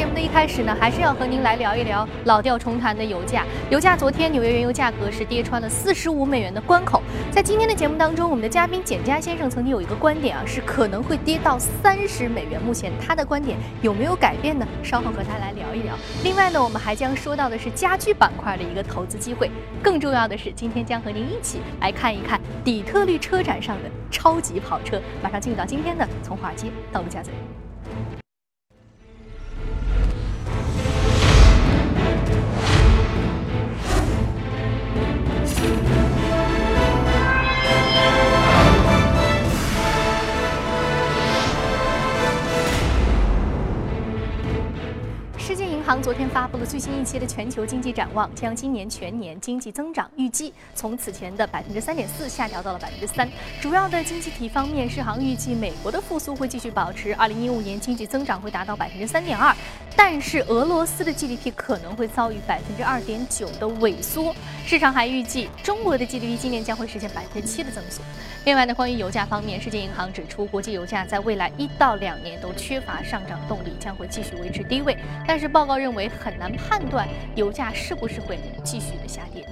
节目的一开始呢，还是要和您来聊一聊老调重弹的油价。油价昨天纽约原油价格是跌穿了四十五美元的关口。在今天的节目当中，我们的嘉宾简佳先生曾经有一个观点啊，是可能会跌到三十美元。目前他的观点有没有改变呢？稍后和他来聊一聊。另外呢，我们还将说到的是家居板块的一个投资机会。更重要的是，今天将和您一起来看一看底特律车展上的超级跑车。马上进入到今天的从华街到陆家嘴。行昨天发布了最新一期的全球经济展望，将今年全年经济增长预计从此前的百分之三点四下调到了百分之三。主要的经济体方面，世行预计美国的复苏会继续保持，二零一五年经济增长会达到百分之三点二，但是俄罗斯的 GDP 可能会遭遇百分之二点九的萎缩。市场还预计中国的 GDP 今年将会实现百分之七的增速。另外呢，关于油价方面，世界银行指出，国际油价在未来一到两年都缺乏上涨动力，将会继续维持低位。但是报告。认为很难判断油价是不是会继续的下跌。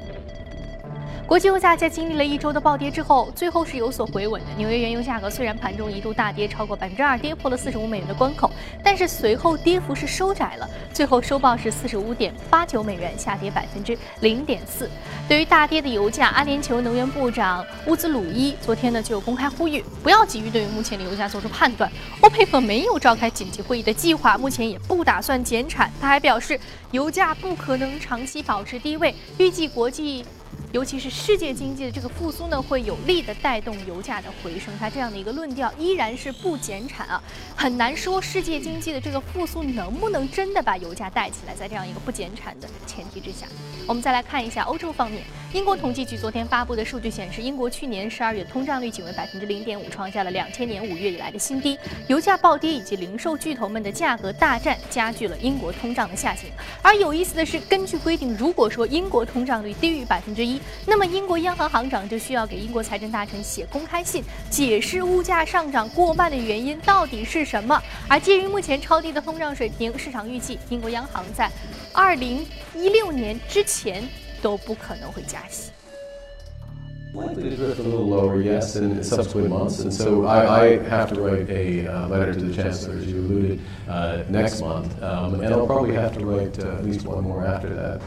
国际油价在经历了一周的暴跌之后，最后是有所回稳的。纽约原油价格虽然盘中一度大跌超过百分之二，跌破了四十五美元的关口，但是随后跌幅是收窄了，最后收报是四十五点八九美元，下跌百分之零点四。对于大跌的油价，阿联酋能源部长乌兹鲁伊昨天呢就公开呼吁，不要急于对于目前的油价做出判断。欧佩克没有召开紧急会议的计划，目前也不打算减产。他还表示，油价不可能长期保持低位，预计国际。尤其是世界经济的这个复苏呢，会有力的带动油价的回升。它这样的一个论调依然是不减产啊，很难说世界经济的这个复苏能不能真的把油价带起来。在这样一个不减产的前提之下，我们再来看一下欧洲方面。英国统计局昨天发布的数据显示，英国去年十二月通胀率仅为百分之零点五，创下了两千年五月以来的新低。油价暴跌以及零售巨头们的价格大战，加剧了英国通胀的下行。而有意思的是，根据规定，如果说英国通胀率低于百分之一，那么英国央行行长就需要给英国财政大臣写公开信，解释物价上涨过慢的原因到底是什么。而基于目前超低的通胀水平，市场预计英国央行在二零一六年之前。都不可能会加息。Likely to drift a little lower, yes, in subsequent months. And so I, I have to write a uh, letter to the Chancellor, as you alluded, uh, next month. Um, and I'll probably have to write uh, at least one more after that.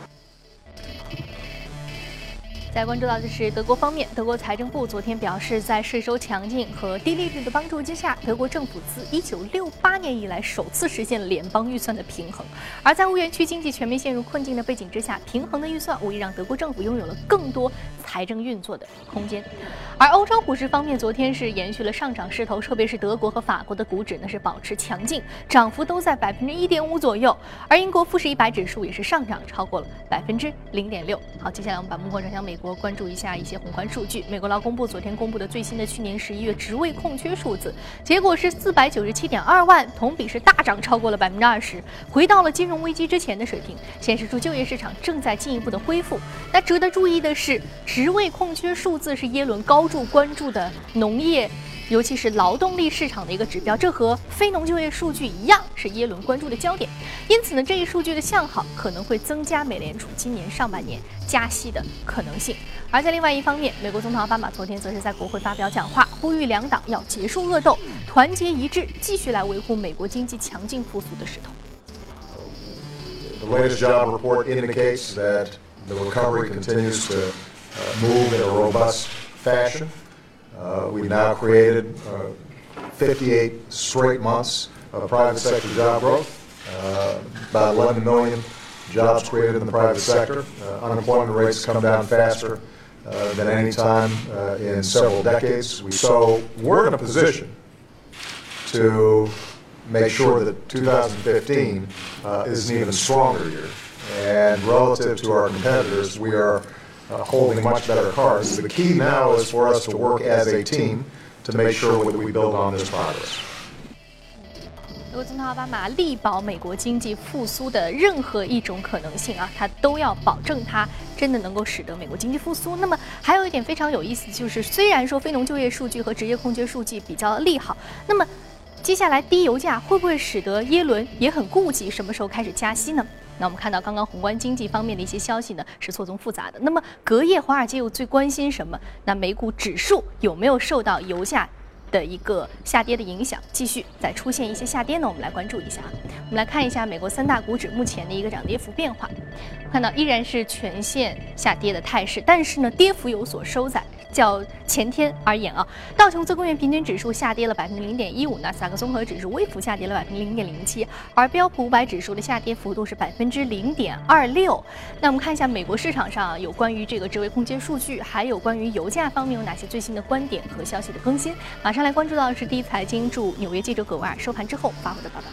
再关注到的是德国方面，德国财政部昨天表示，在税收强劲和低利率的帮助之下，德国政府自1968年以来首次实现了联邦预算的平衡。而在欧元区经济全面陷入困境的背景之下，平衡的预算无疑让德国政府拥有了更多财政运作的空间。而欧洲股市方面，昨天是延续了上涨势头，特别是德国和法国的股指呢是保持强劲，涨幅都在百分之一点五左右。而英国富时一百指数也是上涨超过了百分之零点六。好，接下来我们把目光转向美。国关注一下一些宏观数据。美国劳工部昨天公布的最新的去年十一月职位空缺数字，结果是四百九十七点二万，同比是大涨超过了百分之二十，回到了金融危机之前的水平，显示出就业市场正在进一步的恢复。那值得注意的是，职位空缺数字是耶伦高度关注的农业。尤其是劳动力市场的一个指标，这和非农就业数据一样，是耶伦关注的焦点。因此呢，这一数据的向好可能会增加美联储今年上半年加息的可能性。而在另外一方面，美国总统奥巴马昨天则是在国会发表讲话，呼吁两党要结束恶斗，团结一致，继续来维护美国经济强劲复苏的势头。The latest job report indicates that the recovery continues to move in a robust fashion. Uh, we've now created uh, 58 straight months of private sector job growth, uh, about 11 million jobs created in the private sector. Uh, unemployment rates come down faster uh, than any time uh, in several decades. We, So we're in a position to make sure that 2015 is an even stronger year. And relative to our competitors, we are holding much better cards. The key now is for us to work as a team to make sure that we build on this progress. 美国总统奥巴马力保美国经济复苏的任何一种可能性啊，他都要保证它真的能够使得美国经济复苏。那么还有一点非常有意思，就是虽然说非农就业数据和职业空缺数据比较利好，那么接下来低油价会不会使得耶伦也很顾忌什么时候开始加息呢？那我们看到刚刚宏观经济方面的一些消息呢，是错综复杂的。那么隔夜华尔街又最关心什么？那美股指数有没有受到油价？的一个下跌的影响，继续再出现一些下跌呢？我们来关注一下。我们来看一下美国三大股指目前的一个涨跌幅变化，看到依然是全线下跌的态势，但是呢，跌幅有所收窄。较前天而言啊，道琼斯工业平均指数下跌了百分之零点一五，纳斯达克综合指数微幅下跌了百分之零点零七，而标普五百指数的下跌幅度是百分之零点二六。那我们看一下美国市场上有关于这个职位空间数据，还有关于油价方面有哪些最新的观点和消息的更新？马上来关注到的是第一财经驻纽约记者葛维尔收盘之后发回的报道。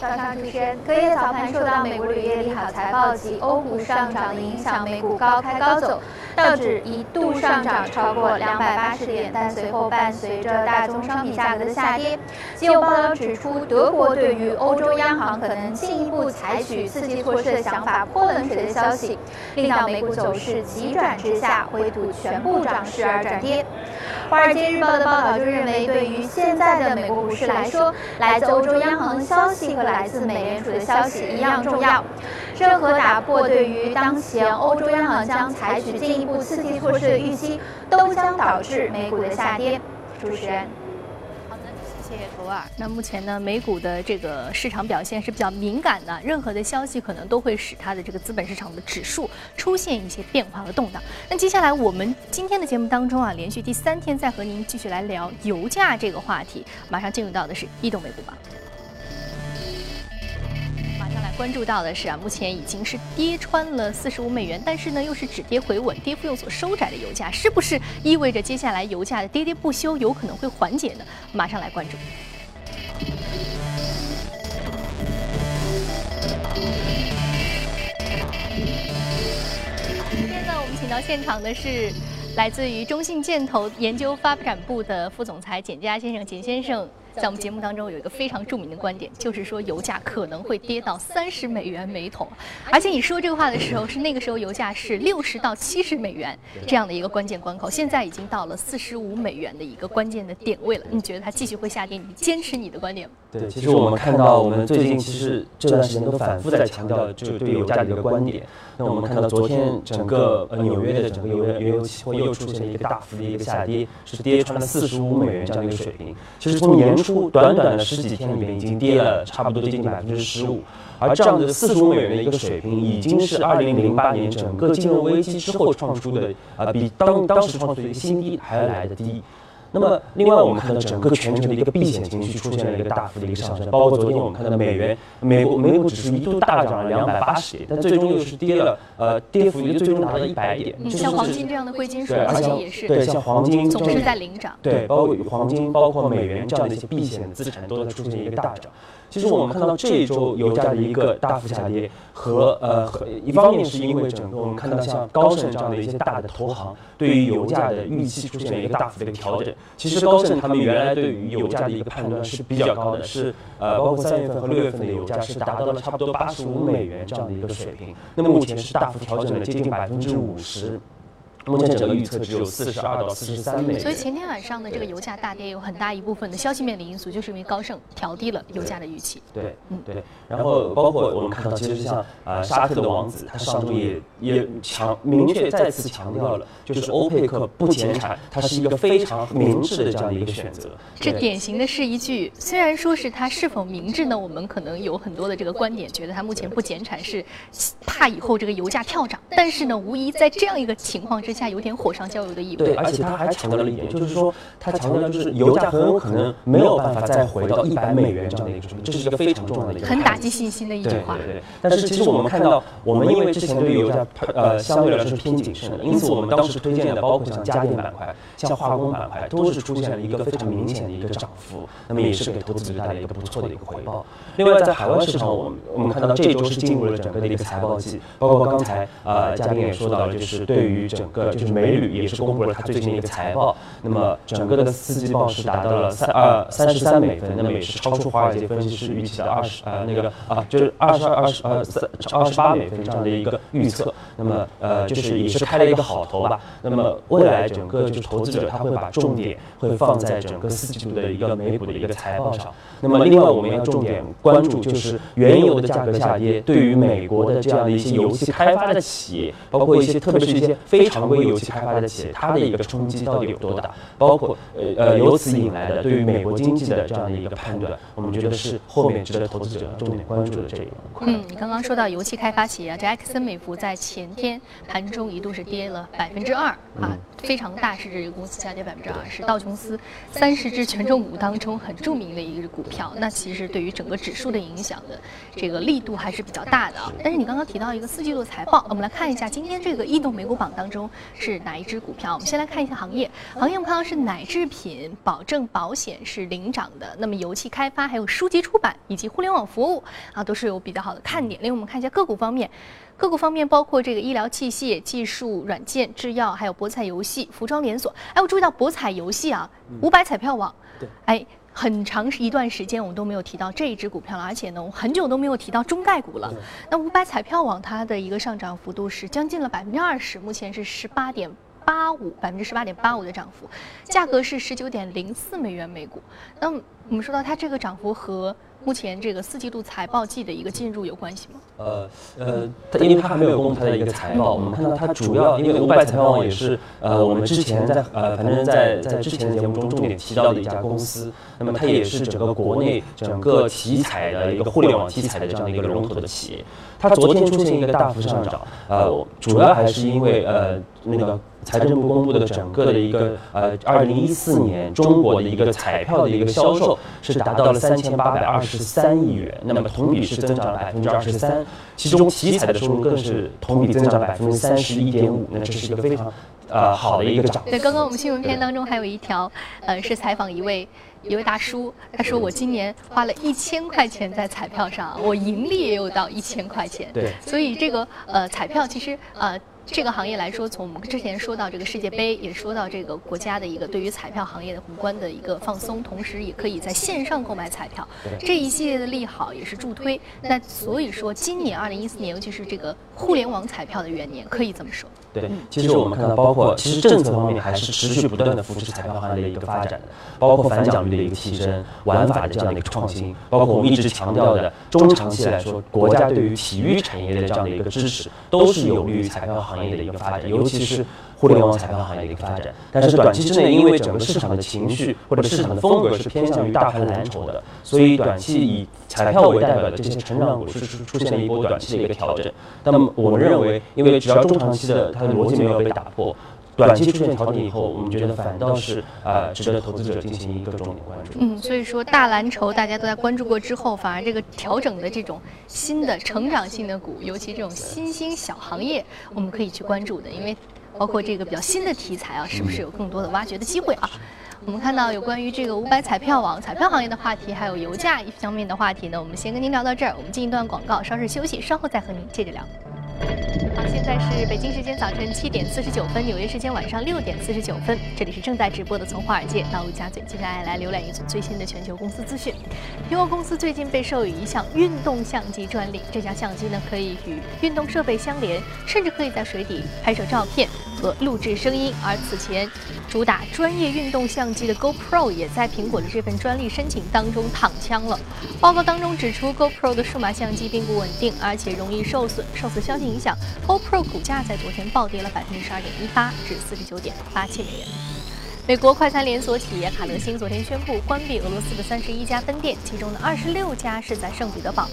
早上主持人，隔夜早盘受到美国铝业利好财报及欧股上涨的影响，美股高开高走，道指一度上涨超过两百八十点，但随后伴随着大宗商品价格的下跌。既有报道指出，德国对于欧洲央行可能进一步采取刺激措施的想法泼冷水的消息，令到美股走势急转直下，灰度全部涨势而转跌。《华尔街日报》的报道就认为，对于现在的美国股市来说，来自欧洲央行的消息和来自美联储的消息一样重要。任何打破对于当前欧洲央行将采取进一步刺激措施的预期，都将导致美股的下跌。主持人。好的谢谢图尔。那目前呢，美股的这个市场表现是比较敏感的，任何的消息可能都会使它的这个资本市场的指数出现一些变化和动荡。那接下来我们今天的节目当中啊，连续第三天再和您继续来聊油价这个话题。马上进入到的是异动美股榜。关注到的是啊，目前已经是跌穿了四十五美元，但是呢又是止跌回稳，跌幅有所收窄的油价，是不是意味着接下来油价的跌跌不休有可能会缓解呢？马上来关注。今天呢我们请到现场的是来自于中信建投研究发展部的副总裁简佳先生，简先生。在我们节目当中有一个非常著名的观点，就是说油价可能会跌到三十美元每桶，而且你说这个话的时候是那个时候油价是六十到七十美元这样的一个关键关口，现在已经到了四十五美元的一个关键的点位了。你觉得它继续会下跌？你坚持你的观点吗？对，其实我们看到我们最近其实这段时间都反复在强调这个对油价的一个观点。那我们看到昨天整个呃纽约的整个油原油期货又出现了一个大幅的一个下跌，是跌穿了四十五美元这样的一个水平。其实从年初。短短的十几天里面，已经跌了差不多接近百分之十五，而这样的四十五美元的一个水平，已经是二零零八年整个金融危机之后创出的，呃，比当当时创出的一个新低还要来的低。那么，另外我们看到整个全球的一个避险情绪出现了一个大幅的一个上升，包括昨天我们看到美元、美国美股指数一度大涨了两百八十点，但最终又是跌了，呃，跌幅最终达到一百点。像黄金这样的贵金属，而且也是对，像黄金总是在领涨。对，包括黄金、包括美元这样的一些避险资产都在出现一个大涨。其实我们看到这一周油价的一个大幅下跌，和呃和一方面是因为整个我们看到像高盛这样的一些大的投行对于油价的预期出现了一个大幅的一个调整。其实高盛他们原来对于油价的一个判断是比较高的，是呃包括三月份和六月份的油价是达到了差不多八十五美元这样的一个水平。那么目前是大幅调整了接近百分之五十。目前整个预测只有四十二到四十三美。所以前天晚上的这个油价大跌，有很大一部分的消息面的因素，就是因为高盛调低了油价的预期。对，嗯，对。然后包括我们看到，其实像啊沙特的王子，他上周也也强明确再次强调了，就是欧佩克不减产，它是一个非常明智的这样的一个选择。这典型的是一句，虽然说是它是否明智呢？我们可能有很多的这个观点，觉得它目前不减产是怕以后这个油价跳涨。但是呢，无疑在这样一个情况之下。下有点火上浇油的意味。对，而且他还强调了一点，就是说他强调就是油价很有可能没有办法再回到一百美元这样的一个水平，这是一个非常重要的一个。很打击信心的一句话。对对对。但是其实我们看到，我们因为之前对油价呃相对来说是偏谨慎的，因此我们当时推荐的包括像家电板块、像化工板块，都是出现了一个非常明显的一个涨幅，那么也是给投资者带来一个不错的一个回报。另外在海外市场，我们我们看到这周是进入了整个的一个财报季，包括刚才呃嘉宾也说到了，就是对于整个。就是美铝也是公布了它最新的一个财报，那么整个的四季报是达到了三二三十三美分，那么也是超出华尔街分析师预期的二十呃那个啊就是二十二二十呃三二十八美分这样的一个预测，那么呃就是也是开了一个好头吧。那么未来整个就是投资者他会把重点会放在整个四季度的一个美股的一个财报上。那么另外我们要重点关注就是原油的价格下跌对于美国的这样的一些油气开发的企业，包括一些特别是一些非常规油气开发的企业，它的一个冲击到底有多大？包括呃呃由此引来的对于美国经济的这样的一个判断，我们觉得是后面值得投资者重点关注的这一块。嗯，你刚刚说到油气开发企业，这埃克森美孚在前天盘中一度是跌了百分之二啊，非常大市值一个公司下跌百分之二，是道琼斯三十只权重股当中很著名的一个股票。那其实对于整个指数的影响的这个力度还是比较大的啊。但是你刚刚提到一个四季度财报，我们来看一下今天这个异动美股榜当中是哪一只股票？我们先来看一下行业，行业我们看到是奶制品、保证保险是领涨的，那么油气开发、还有书籍出版以及互联网服务啊都是有比较好的看点。另外我们看一下个股方面，个股方面包括这个医疗器械、技术软件、制药，还有博彩游戏、服装连锁。哎，我注意到博彩游戏啊，五百彩票网，对，哎。很长一段时间我们都没有提到这一只股票了，而且呢，我很久都没有提到中概股了。那五百彩票网它的一个上涨幅度是将近了百分之二十，目前是十八点八五，百分之十八点八五的涨幅，价格是十九点零四美元每股。那我们说到它这个涨幅和目前这个四季度财报季的一个进入有关系吗？呃呃，它因为它还没有公布它的一个财报，我们看到它主要因为五百彩票网也是呃我们之前在呃反正在在之前的节目中重点提到的一家公司，那么它也是整个国内整个体彩的一个互联网体彩的这样的一个龙头的企业，它昨天出现一个大幅上涨，呃，主要还是因为呃那个。财政部公布的整个的一个呃，二零一四年中国的一个彩票的一个销售是达到了三千八百二十三亿元，那么同比是增长了百分之二十三，其中体彩的收入更是同比增长百分之三十一点五，那这是一个非常呃好的一个涨。对，刚刚我们新闻片当中还有一条，呃，是采访一位一位大叔，他说我今年花了一千块钱在彩票上，我盈利也有到一千块钱。对，所以这个呃彩票其实呃。这个行业来说，从我们之前说到这个世界杯，也说到这个国家的一个对于彩票行业的宏观的一个放松，同时也可以在线上购买彩票，这一系列的利好也是助推。那所以说，今年二零一四年，尤其是这个互联网彩票的元年，可以这么说。对，其实我们看到，包括其实政策方面还是持续不断的扶持彩票行业的一个发展的，包括反奖率的一个提升、玩法的这样的一个创新，包括我们一直强调的中长期来说，国家对于体育产业的这样的一个支持，都是有利于彩票行业的一个发展，尤其是。互联网彩票行业的一个发展，但是短期之内，因为整个市场的情绪或者市场的风格是偏向于大盘蓝筹的，所以短期以彩票为代表的这些成长股是出现了一波短期的一个调整。那么我们认为，因为只要中长期的它的逻辑没有被打破，短期出现调整以后，我们觉得反倒是啊值得投资者进行一个重点关注。嗯，所以说大蓝筹大家都在关注过之后，反而这个调整的这种新的成长性的股，尤其这种新兴小行业，我们可以去关注的，因为。包括这个比较新的题材啊，是不是有更多的挖掘的机会啊？我们看到有关于这个五百彩票网、彩票行业的话题，还有油价一方面的话题呢。我们先跟您聊到这儿，我们进一段广告，稍事休息，稍后再和您接着聊。好，现在是北京时间早晨七点四十九分，纽约时间晚上六点四十九分，这里是正在直播的从华尔街到陆家嘴，接下来来浏览一组最新的全球公司资讯。苹果公司最近被授予一项运动相机专利，这项相机呢可以与运动设备相连，甚至可以在水底拍摄照片和录制声音。而此前主打专业运动相机的 GoPro 也在苹果的这份专利申请当中躺枪了。报告当中指出，GoPro 的数码相机并不稳定，而且容易受损。受此消息。影响，GoPro 股价在昨天暴跌了百分之十二点一八，至四十九点八七美元。美国快餐连锁企业卡乐星昨天宣布关闭俄罗斯的三十一家分店，其中的二十六家是在圣彼得堡。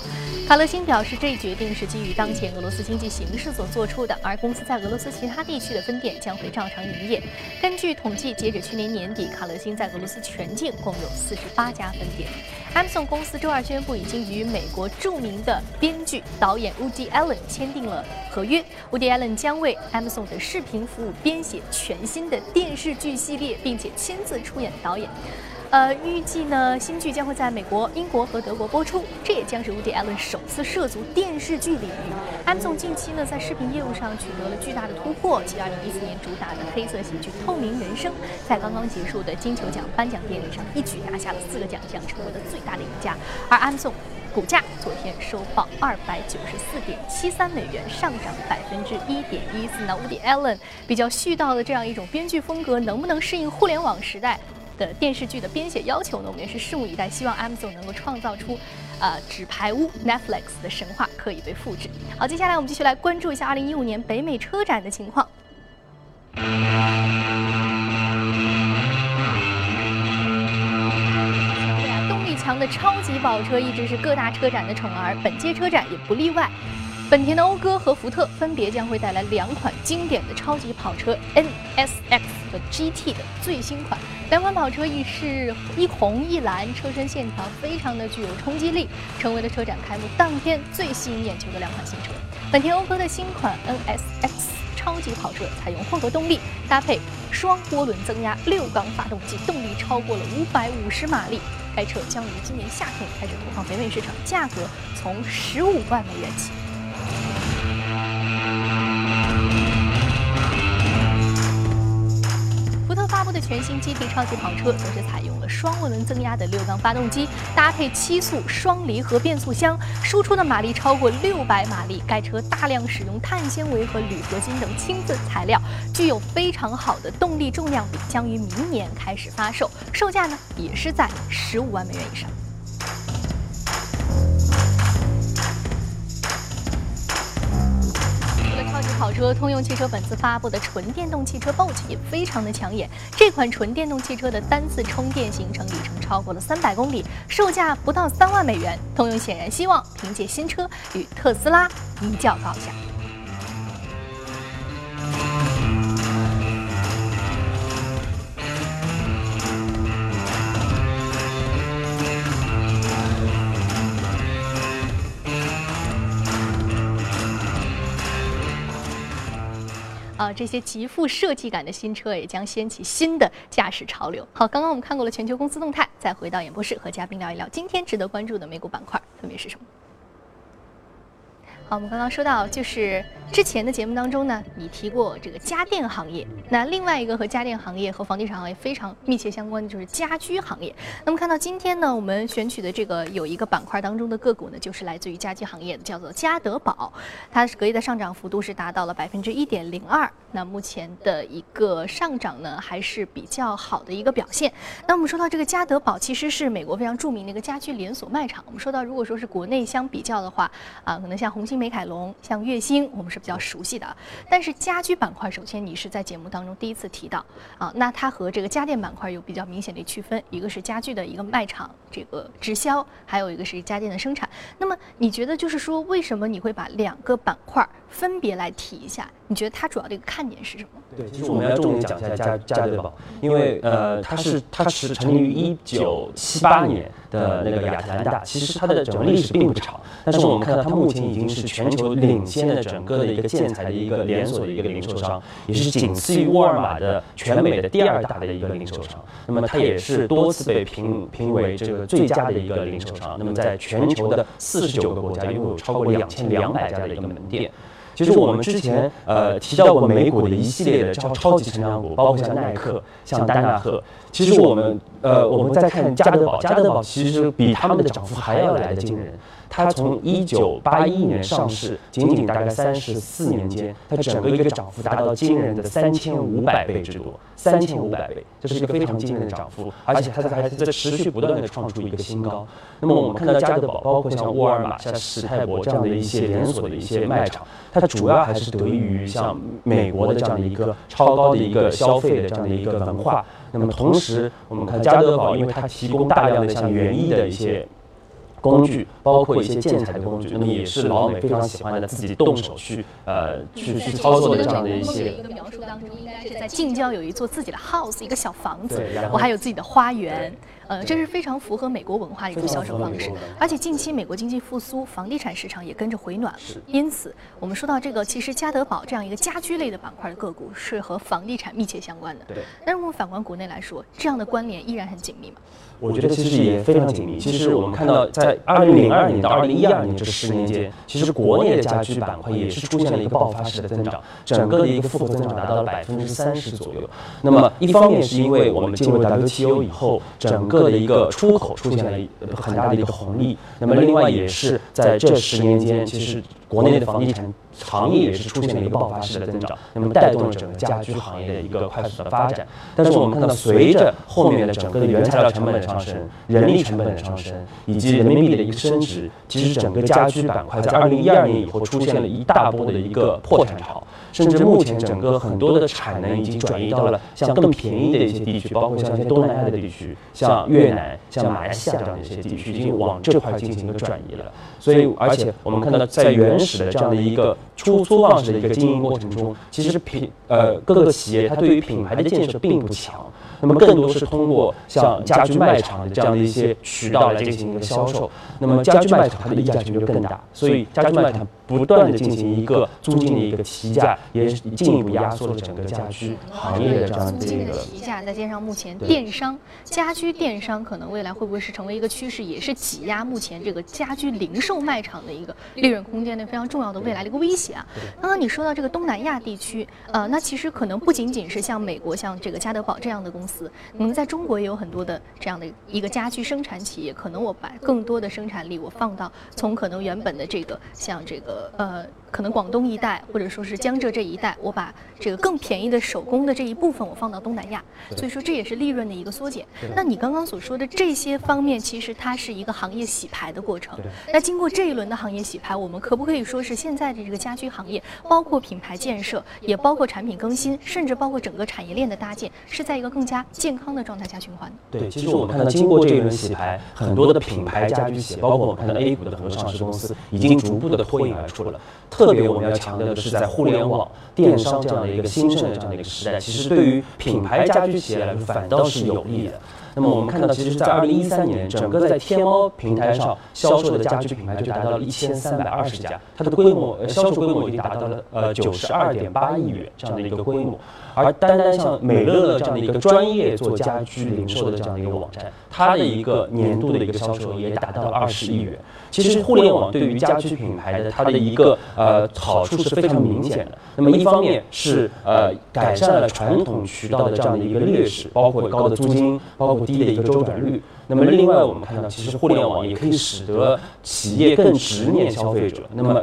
卡乐星表示，这一决定是基于当前俄罗斯经济形势所做出的，而公司在俄罗斯其他地区的分店将会照常营业。根据统计，截止去年年底，卡乐星在俄罗斯全境共有四十八家分店。Amazon 公司周二宣布，已经与美国著名的编剧导演 Woody Allen 签订了合约。Woody Allen 将为 Amazon 的视频服务编写全新的电视剧系列，并且亲自出演导演。呃，预计呢新剧将会在美国、英国和德国播出，这也将是 Woody Allen 首次涉足电视剧领域。安总近期呢在视频业务上取得了巨大的突破，其2014年主打的黑色喜剧《透明人生》在刚刚结束的金球奖颁奖典礼上一举拿下了四个奖项，成为了最大的赢家。而安总股价昨天收报二百九十四点七三美元，上涨百分之一点一四。那 Woody Allen 比较絮叨的这样一种编剧风格，能不能适应互联网时代的电视剧的编写要求呢？我们也是拭目以待。希望 Amazon 能够创造出，呃，纸牌屋 Netflix 的神话可以被复制。好，接下来我们继续来关注一下二零一五年北美车展的情况。动力强的超级跑车一直是各大车展的宠儿，本届车展也不例外。本田的讴歌和福特分别将会带来两款经典的超级跑车 NSX 和 GT 的最新款。两款跑车亦是一红一蓝，车身线条非常的具有冲击力，成为了车展开幕当天最吸引眼球的两款新车。本田讴歌的新款 NSX 超级跑车采用混合动力，搭配双涡轮增压六缸发动机，动力超过了五百五十马力。该车将于今年夏天开始投放北美市场，价格从十五万美元起。的全新 GT 超级跑车则是采用了双涡轮增压的六缸发动机，搭配七速双离合变速箱，输出的马力超过六百马力。该车大量使用碳纤维和铝合金等轻质材料，具有非常好的动力重量比，将于明年开始发售，售价呢也是在十五万美元以上。跑车，通用汽车本次发布的纯电动汽车 Bolt 也非常的抢眼。这款纯电动汽车的单次充电行程里程超过了三百公里，售价不到三万美元。通用显然希望凭借新车与特斯拉一较高下。啊，这些极富设计感的新车也将掀起新的驾驶潮流。好，刚刚我们看过了全球公司动态，再回到演播室和嘉宾聊一聊今天值得关注的美股板块分别是什么。好，我们刚刚说到，就是之前的节目当中呢，你提过这个家电行业。那另外一个和家电行业和房地产行业非常密切相关的就是家居行业。那么看到今天呢，我们选取的这个有一个板块当中的个股呢，就是来自于家居行业的，叫做家得宝。它是隔夜的上涨幅度是达到了百分之一点零二。那目前的一个上涨呢，还是比较好的一个表现。那我们说到这个家得宝，其实是美国非常著名的一个家居连锁卖场。我们说到，如果说是国内相比较的话，啊，可能像红星。美凯龙像悦星，我们是比较熟悉的。但是家居板块，首先你是在节目当中第一次提到啊，那它和这个家电板块有比较明显的区分，一个是家具的一个卖场，这个直销，还有一个是家电的生产。那么你觉得就是说，为什么你会把两个板块分别来提一下？你觉得它主要的一个看点是什么？对，其实我们要重点讲一下家家得宝，因为呃，它是它是成立于一九七八年的那个亚特兰大，其实它的整个历史并不长，但是我们看到它目前已经是全球领先的整个的一个建材的一个连锁的一个零售商，也是仅次于沃尔玛的全美的第二大的一个零售商。那么它也是多次被评评为这个最佳的一个零售商。那么在全球的四十九个国家拥有超过两千两百家的一个门店。其实我们之前呃提到过美股的一系列的超超级成长股，包括像耐克、像丹纳赫。其实我们呃我们在看加德宝，加德宝其实比他们的涨幅还要来的惊人。它从一九八一年上市，仅仅大概三十四年间，它整个一个涨幅达到惊人的三千五百倍之多，三千五百倍，这是一个非常惊人的涨幅，而且它在还在持续不断的创出一个新高。那么我们看到加德宝，包括像沃尔玛、像史泰博这样的一些连锁的一些卖场，它主要还是得益于像美国的这样的一个超高的一个消费的这样的一个文化。那么同时，我们看加德宝，因为它提供大量的像园艺的一些。工具包括一些建材的工具，那么也是老美非常喜欢的，自己动手去呃去去操作的这样的一些。一个描述当中，应该是在近郊有一座自己的 house，一个小房子，我还有自己的花园。呃，这是非常符合美国文化的一种销售方式。而且近期美国经济复苏，房地产市场也跟着回暖，因此我们说到这个，其实家得宝这样一个家居类的板块的个股是和房地产密切相关的。对。但是我们反观国内来说，这样的关联依然很紧密嘛？我觉得其实也非常紧密。其实我们看到，在二零零二年到二零一二年这十年间，其实国内的家居板块也是出现了一个爆发式的增长，整个的一个复合增长达到了百分之三十左右。那么一方面是因为我们进入 WTO 以后，整个的一个出口出现了很大的一个红利。那么另外也是在这十年间，其实国内的房地产。行业也是出现了一个爆发式的增长，那么带动了整个家居行业的一个快速的发展。但是我们看到，随着后面的整个的原材料成本的上升、人力成本的上升，以及人民币的一个升值，其实整个家居板块在二零一二年以后出现了一大波的一个破产潮，甚至目前整个很多的产能已经转移到了像更便宜的一些地区，包括像一些东南亚的地区，像越南、像马来西亚这样的一些地区，已经往这块进行一个转移了。所以，而且我们看到，在原始的这样的一个粗粗放式的一个经营过程中，其实品呃各个企业它对于品牌的建设并不强。那么更多是通过像家居卖场的这样的一些渠道来进行一个销售。那么家居卖场它的溢价权就更大，所以家居卖场不断的进行一个租金的一个提价，也进一步压缩了整个家居行业的这样的一个提价。再加上目前电商家居电商可能未来会不会是成为一个趋势，也是挤压目前这个家居零售卖场的一个利润空间的非常重要的未来的一个威胁啊。刚刚你说到这个东南亚地区，呃，那其实可能不仅仅是像美国像这个家得宝这样的公司。可能在中国也有很多的这样的一个家居生产企业，可能我把更多的生产力我放到从可能原本的这个像这个呃。可能广东一带，或者说是江浙这一带，我把这个更便宜的手工的这一部分，我放到东南亚，所以说这也是利润的一个缩减。那你刚刚所说的这些方面，其实它是一个行业洗牌的过程。那经过这一轮的行业洗牌，我们可不可以说是现在的这个家居行业，包括品牌建设，也包括产品更新，甚至包括整个产业链的搭建，是在一个更加健康的状态下循环？对，其实我们看到经过这一轮洗牌，很多的品牌家居企业，包括我们看到 A 股的很多上市公司，已经逐步的脱颖而出了。特特别我们要强调的是，在互联网电商这样的一个兴盛的这样的一个时代，其实对于品牌家居企业来说反倒是有利的。那么我们看到，其实，在二零一三年，整个在天猫平台上销售的家居品牌就达到了一千三百二十家，它的规模销售规模已经达到了呃九十二点八亿元这样的一个规模。而单单像美乐乐这样的一个专业做家居零售的这样的一个网站，它的一个年度的一个销售额也达到了二十亿元。其实互联网对于家居品牌的它的一个呃好处是非常明显的。那么一方面是呃改善了传统渠道的这样的一个劣势，包括高的租金，包括低的一个周转率。那么另外我们看到，其实互联网也可以使得企业更直面消费者。那么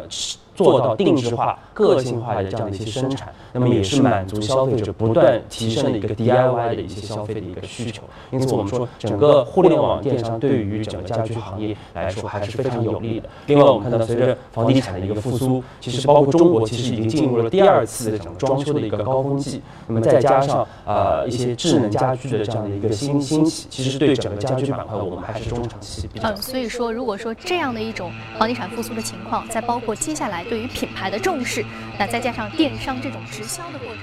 做到定制化、个性化的这样的一些生产，那么也是满足消费者不断提升的一个 DIY 的一些消费的一个需求。因此，我们说整个互联网电商对于整个家居行业来说还是非常有利的。另外，我们看到随着房地产的一个复苏，其实包括中国其实已经进入了第二次的整个装修的一个高峰期。那么再加上呃一些智能家居的这样的一个新兴起，其实对整个家居板块我们还是中长期比较。嗯，所以说如果说这样的一种房地产复苏的情况，再包括接下来。对于品牌的重视，那再加上电商这种直销的过程。